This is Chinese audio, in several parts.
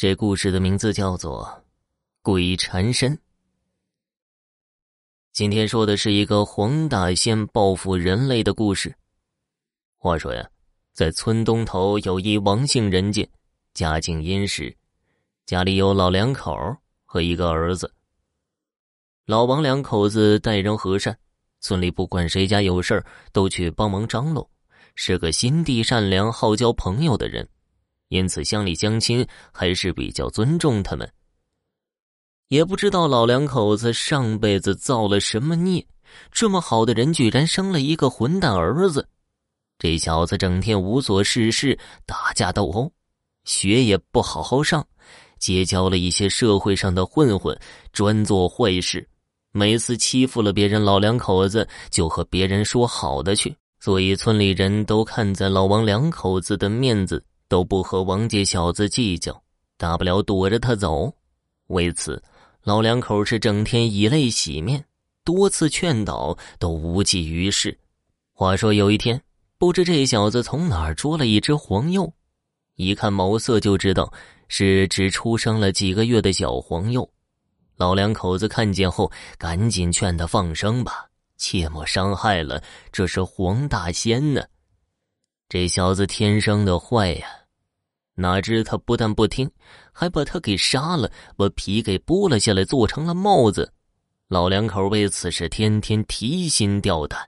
这故事的名字叫做《鬼缠身》。今天说的是一个黄大仙报复人类的故事。话说呀，在村东头有一王姓人家，家境殷实，家里有老两口和一个儿子。老王两口子待人和善，村里不管谁家有事都去帮忙张罗，是个心地善良、好交朋友的人。因此，乡里乡亲还是比较尊重他们。也不知道老两口子上辈子造了什么孽，这么好的人居然生了一个混蛋儿子。这小子整天无所事事，打架斗殴，学也不好好上，结交了一些社会上的混混，专做坏事。每次欺负了别人，老两口子就和别人说好的去，所以村里人都看在老王两口子的面子。都不和王家小子计较，大不了躲着他走。为此，老两口是整天以泪洗面，多次劝导都无济于事。话说有一天，不知这小子从哪儿捉了一只黄鼬，一看毛色就知道是只出生了几个月的小黄鼬。老两口子看见后，赶紧劝他放生吧，切莫伤害了，这是黄大仙呢。这小子天生的坏呀！哪知他不但不听，还把他给杀了，把皮给剥了下来，做成了帽子。老两口为此事天天提心吊胆。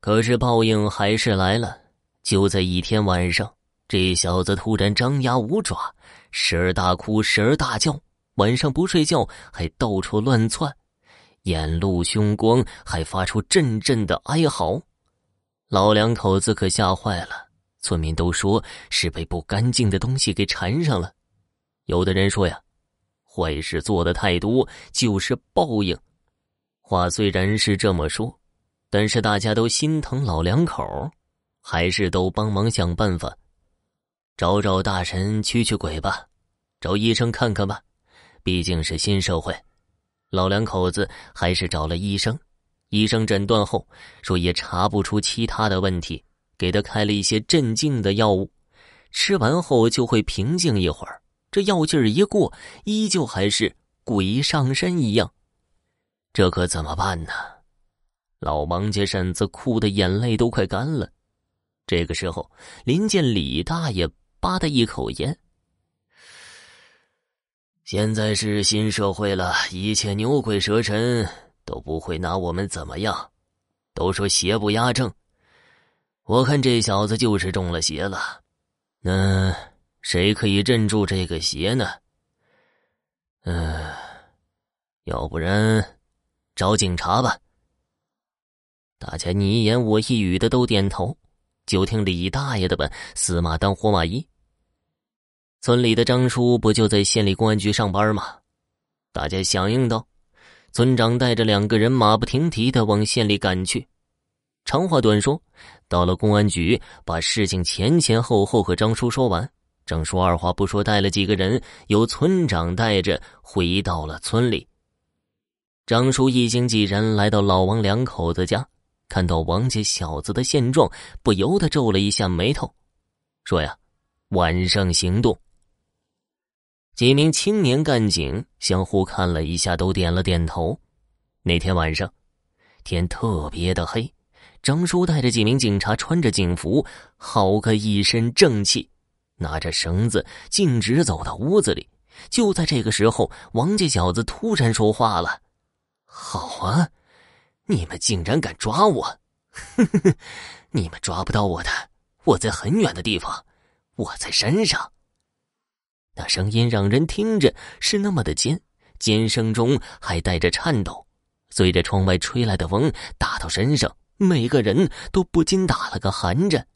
可是报应还是来了。就在一天晚上，这小子突然张牙舞爪，时而大哭，时而大叫。晚上不睡觉，还到处乱窜，眼露凶光，还发出阵阵的哀嚎。老两口子可吓坏了。村民都说是被不干净的东西给缠上了，有的人说呀，坏事做的太多就是报应。话虽然是这么说，但是大家都心疼老两口，还是都帮忙想办法，找找大神驱驱鬼吧，找医生看看吧，毕竟是新社会。老两口子还是找了医生，医生诊断后说也查不出其他的问题。给他开了一些镇静的药物，吃完后就会平静一会儿。这药劲儿一过，依旧还是鬼上身一样。这可怎么办呢？老王家婶子哭的眼泪都快干了。这个时候，临见李大爷吧的一口烟。现在是新社会了，一切牛鬼蛇神都不会拿我们怎么样。都说邪不压正。我看这小子就是中了邪了，那谁可以镇住这个邪呢？嗯，要不然找警察吧。大家你一言我一语的都点头，就听李大爷的吧，死马当活马医。村里的张叔不就在县里公安局上班吗？大家响应道，村长带着两个人马不停蹄的往县里赶去。长话短说，到了公安局，把事情前前后后和张叔说完。张叔二话不说，带了几个人，由村长带着回到了村里。张叔一行几人来到老王两口子家，看到王家小子的现状，不由得皱了一下眉头，说：“呀，晚上行动。”几名青年干警相互看了一下，都点了点头。那天晚上，天特别的黑。张叔带着几名警察，穿着警服，好个一身正气，拿着绳子径直走到屋子里。就在这个时候，王家小子突然说话了：“好啊，你们竟然敢抓我！哼哼哼你们抓不到我的，我在很远的地方，我在山上。”那声音让人听着是那么的尖，尖声中还带着颤抖，随着窗外吹来的风打到身上。每个人都不禁打了个寒颤，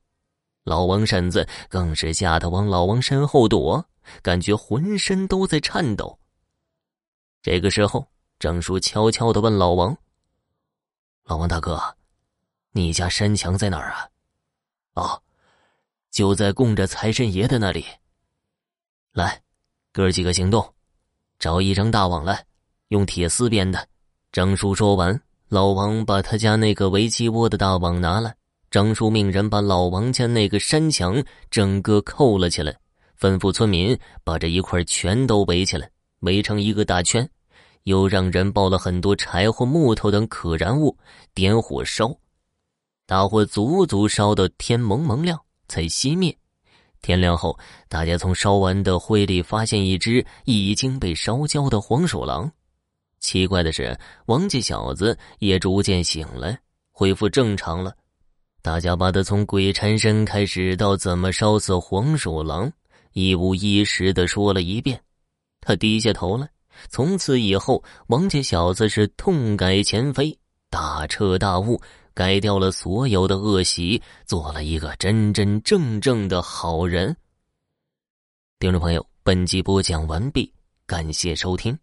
老王婶子更是吓得往老王身后躲，感觉浑身都在颤抖。这个时候，张叔悄悄的问老王：“老王大哥，你家山墙在哪儿啊？”“哦，就在供着财神爷的那里。”“来，哥几个行动，找一张大网来，用铁丝编的。”张叔说完。老王把他家那个围鸡窝的大网拿来，张叔命人把老王家那个山墙整个扣了起来，吩咐村民把这一块全都围起来，围成一个大圈，又让人抱了很多柴火、木头等可燃物，点火烧。大火足足烧到天蒙蒙亮才熄灭。天亮后，大家从烧完的灰里发现一只已经被烧焦的黄鼠狼。奇怪的是，王家小子也逐渐醒来，恢复正常了。大家把他从鬼缠身开始到怎么烧死黄鼠狼，一五一十的说了一遍。他低下头来。从此以后，王家小子是痛改前非，大彻大悟，改掉了所有的恶习，做了一个真真正正的好人。听众朋友，本集播讲完毕，感谢收听。